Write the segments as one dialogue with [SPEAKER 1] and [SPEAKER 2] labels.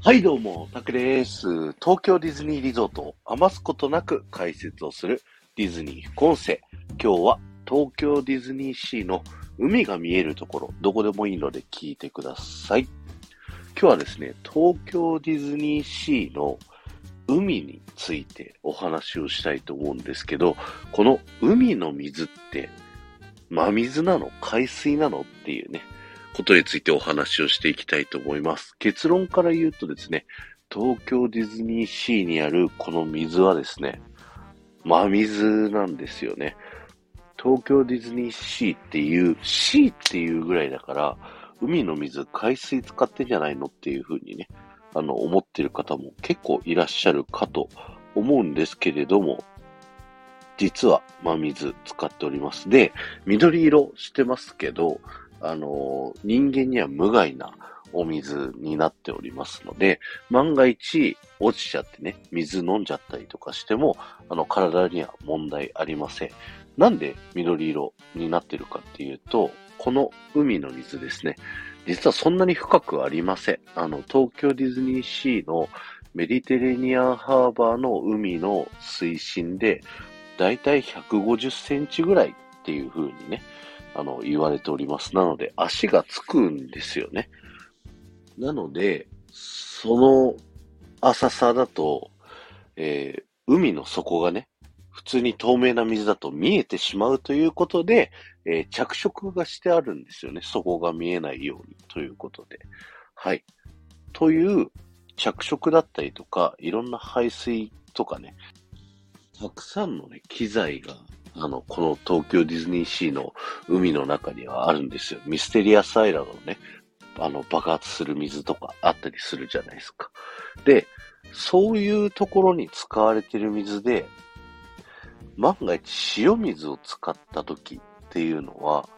[SPEAKER 1] はい、どうも、タクです。東京ディズニーリゾートを余すことなく解説をするディズニー副音声。今日は東京ディズニーシーの海が見えるところ、どこでもいいので聞いてください。今日はですね、東京ディズニーシーの海についてお話をしたいと思うんですけど、この海の水って真水なの？海水なの？っていうね、ことについてお話をしていきたいと思います。結論から言うとですね、東京ディズニーシーにあるこの水はですね、真水なんですよね。東京ディズニーシーっていう、シーっていうぐらいだから、海の水、海水使ってんじゃないのっていうふうにね、あの、思ってる方も結構いらっしゃるかと思うんですけれども、実は真水使っております。で、緑色してますけど、あの、人間には無害なお水になっておりますので、万が一落ちちゃってね、水飲んじゃったりとかしても、あの、体には問題ありません。なんで緑色になってるかっていうと、この海の水ですね、実はそんなに深くありません。あの、東京ディズニーシーのメディテレニアンハーバーの海の水深で、だいたい150センチぐらいっていう風にね、あの、言われております。なので、足がつくんですよね。なので、その浅さだと、えー海の底がね、普通に透明な水だと見えてしまうということで、えー着色がしてあるんですよね。底が見えないようにということで。はい。という着色だったりとか、いろんな排水とかね、たくさんのね、機材が、あの、この東京ディズニーシーの海の中にはあるんですよ。ミステリアスアイランドのね、あの、爆発する水とかあったりするじゃないですか。で、そういうところに使われてる水で、万が一塩水を使った時っていうのは、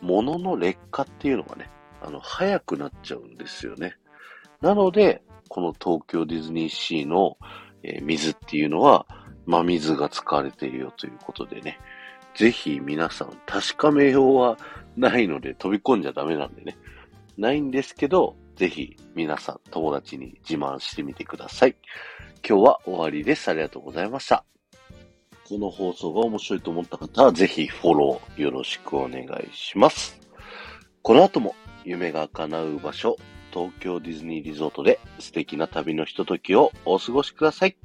[SPEAKER 1] 物の劣化っていうのがね、あの、早くなっちゃうんですよね。なので、この東京ディズニーシーの、え水っていうのは、真水が使われているよということでね、ぜひ皆さん確かめようはないので飛び込んじゃダメなんでね、ないんですけど、ぜひ皆さん友達に自慢してみてください。今日は終わりです。ありがとうございました。この放送が面白いと思った方はぜひフォローよろしくお願いします。この後も夢が叶う場所、東京ディズニーリゾートで素敵な旅のひとときをお過ごしください。